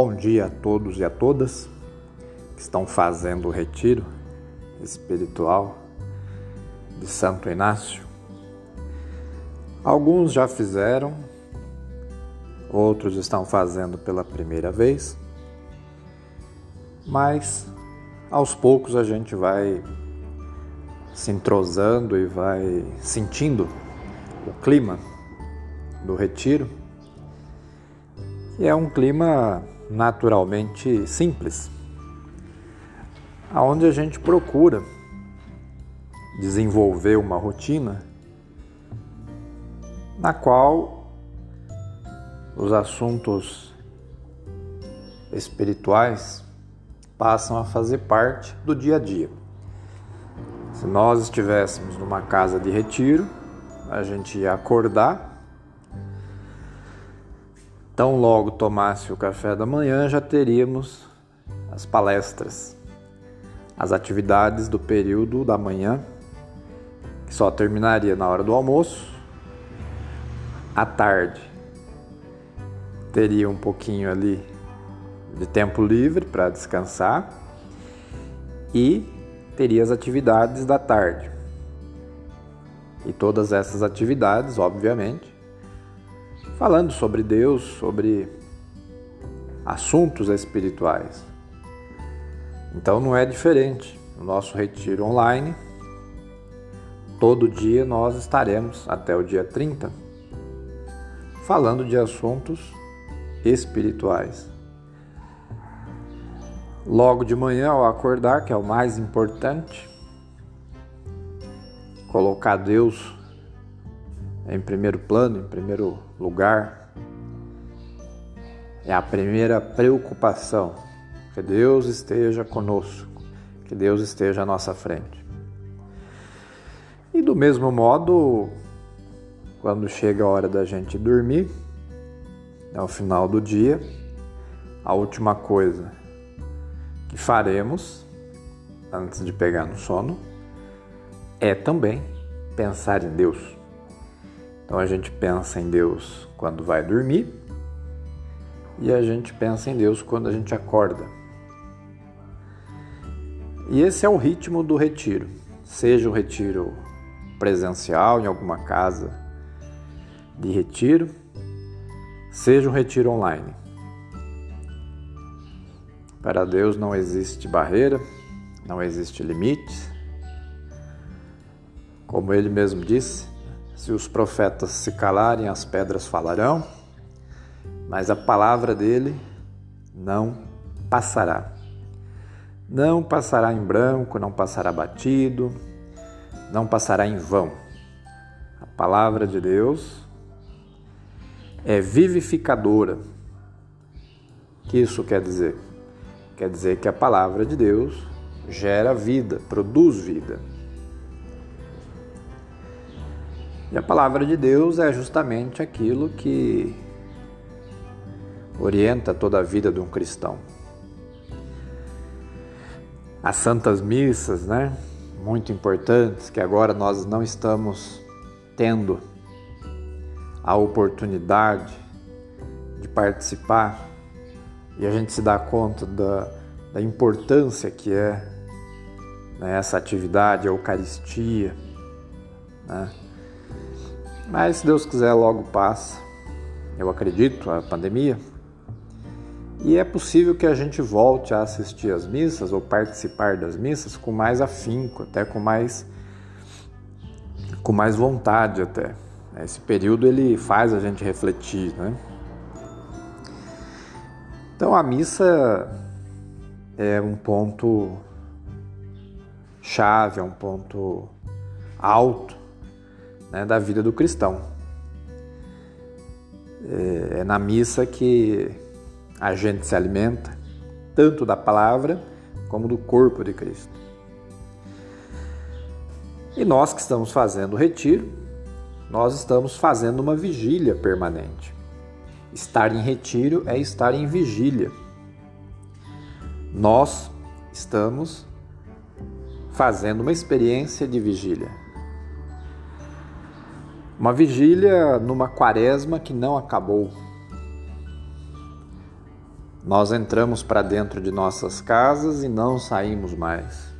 Bom dia a todos e a todas que estão fazendo o retiro espiritual de Santo Inácio. Alguns já fizeram, outros estão fazendo pela primeira vez, mas aos poucos a gente vai se entrosando e vai sentindo o clima do retiro. E é um clima naturalmente simples, aonde a gente procura desenvolver uma rotina na qual os assuntos espirituais passam a fazer parte do dia a dia. Se nós estivéssemos numa casa de retiro, a gente ia acordar Tão logo tomasse o café da manhã, já teríamos as palestras, as atividades do período da manhã, que só terminaria na hora do almoço. À tarde, teria um pouquinho ali de tempo livre para descansar e teria as atividades da tarde. E todas essas atividades, obviamente, falando sobre Deus, sobre assuntos espirituais. Então não é diferente. No nosso retiro online, todo dia nós estaremos até o dia 30 falando de assuntos espirituais. Logo de manhã, ao acordar, que é o mais importante, colocar Deus em primeiro plano, em primeiro lugar. É a primeira preocupação, que Deus esteja conosco, que Deus esteja à nossa frente. E do mesmo modo, quando chega a hora da gente dormir, ao final do dia, a última coisa que faremos antes de pegar no sono é também pensar em Deus. Então a gente pensa em Deus quando vai dormir e a gente pensa em Deus quando a gente acorda. E esse é o ritmo do retiro, seja um retiro presencial em alguma casa de retiro, seja um retiro online. Para Deus não existe barreira, não existe limite. Como ele mesmo disse, se os profetas se calarem, as pedras falarão, mas a palavra dele não passará. Não passará em branco, não passará batido, não passará em vão. A palavra de Deus é vivificadora. O que isso quer dizer? Quer dizer que a palavra de Deus gera vida, produz vida. E a palavra de Deus é justamente aquilo que orienta toda a vida de um cristão. As santas missas, né? Muito importantes, que agora nós não estamos tendo a oportunidade de participar e a gente se dá conta da, da importância que é né, essa atividade, a Eucaristia, né? Mas se Deus quiser, logo passa. Eu acredito, a pandemia. E é possível que a gente volte a assistir às missas ou participar das missas com mais afinco, até com mais com mais vontade até. Esse período ele faz a gente refletir, né? Então a missa é um ponto chave, é um ponto alto né, da vida do cristão. É, é na missa que a gente se alimenta tanto da palavra como do corpo de Cristo. E nós que estamos fazendo o retiro, nós estamos fazendo uma vigília permanente. Estar em retiro é estar em vigília. Nós estamos fazendo uma experiência de vigília. Uma vigília numa quaresma que não acabou. Nós entramos para dentro de nossas casas e não saímos mais.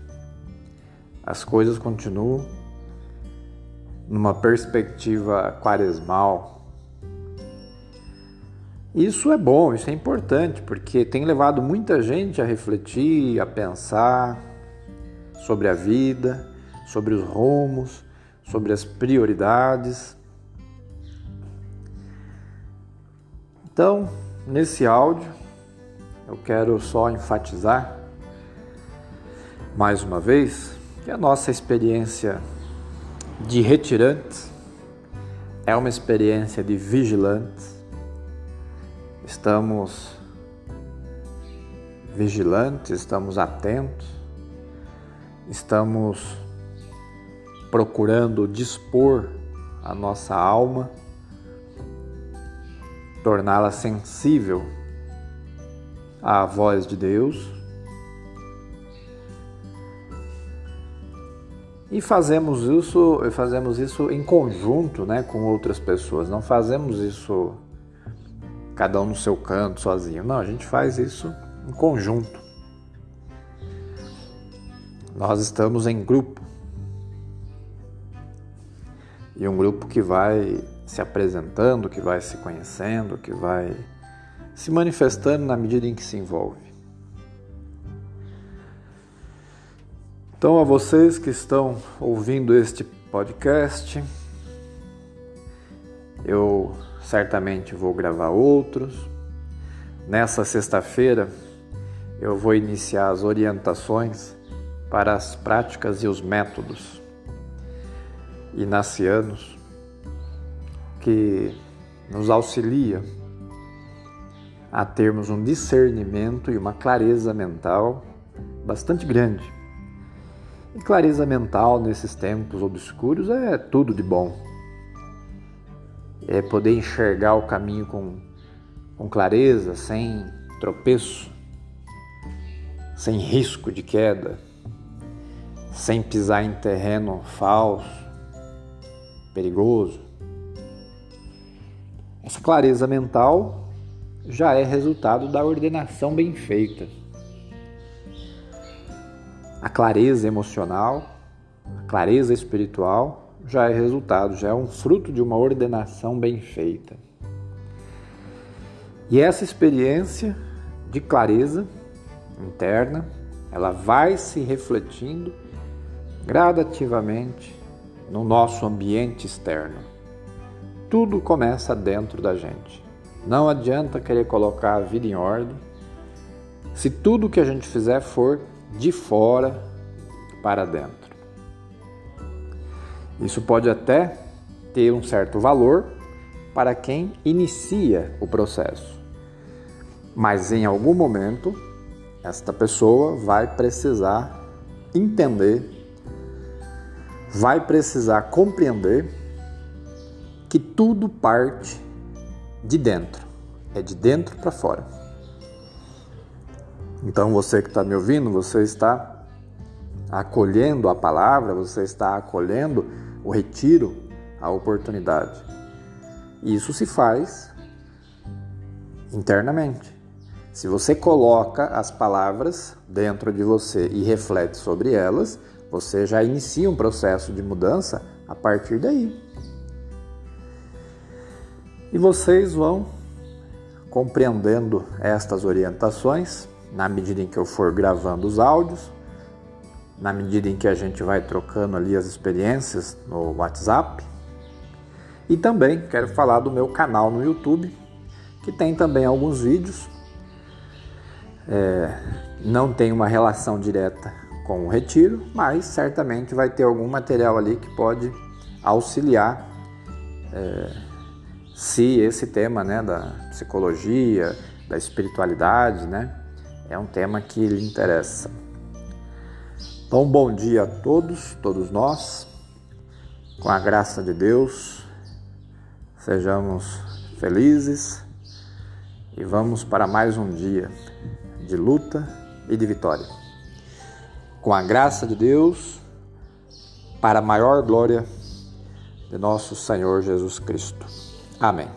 As coisas continuam numa perspectiva quaresmal. Isso é bom, isso é importante, porque tem levado muita gente a refletir, a pensar sobre a vida, sobre os rumos, sobre as prioridades. Então, nesse áudio, eu quero só enfatizar mais uma vez que a nossa experiência de retirantes é uma experiência de vigilantes. Estamos vigilantes, estamos atentos, estamos procurando dispor a nossa alma, torná-la sensível à voz de Deus. E fazemos isso, fazemos isso em conjunto, né, com outras pessoas. Não fazemos isso cada um no seu canto, sozinho. Não, a gente faz isso em conjunto. Nós estamos em grupo. E um grupo que vai se apresentando, que vai se conhecendo, que vai se manifestando na medida em que se envolve. Então, a vocês que estão ouvindo este podcast, eu certamente vou gravar outros. Nessa sexta-feira, eu vou iniciar as orientações para as práticas e os métodos inacianos que nos auxilia a termos um discernimento e uma clareza mental bastante grande. E clareza mental nesses tempos obscuros é tudo de bom. É poder enxergar o caminho com, com clareza, sem tropeço, sem risco de queda, sem pisar em terreno falso, perigoso. Essa clareza mental já é resultado da ordenação bem feita. A clareza emocional, a clareza espiritual já é resultado, já é um fruto de uma ordenação bem feita. E essa experiência de clareza interna, ela vai se refletindo gradativamente no nosso ambiente externo. Tudo começa dentro da gente. Não adianta querer colocar a vida em ordem se tudo que a gente fizer for de fora para dentro. Isso pode até ter um certo valor para quem inicia o processo, mas em algum momento esta pessoa vai precisar entender, vai precisar compreender que tudo parte de dentro, é de dentro para fora. Então você que está me ouvindo, você está acolhendo a palavra, você está acolhendo o retiro, a oportunidade. Isso se faz internamente. Se você coloca as palavras dentro de você e reflete sobre elas, você já inicia um processo de mudança a partir daí. E vocês vão compreendendo estas orientações na medida em que eu for gravando os áudios, na medida em que a gente vai trocando ali as experiências no WhatsApp. E também quero falar do meu canal no YouTube, que tem também alguns vídeos. É, não tem uma relação direta com o retiro, mas certamente vai ter algum material ali que pode auxiliar. É, se esse tema né, da psicologia, da espiritualidade, né, é um tema que lhe interessa. Então, bom dia a todos, todos nós, com a graça de Deus, sejamos felizes e vamos para mais um dia de luta e de vitória. Com a graça de Deus, para a maior glória de nosso Senhor Jesus Cristo. Amém.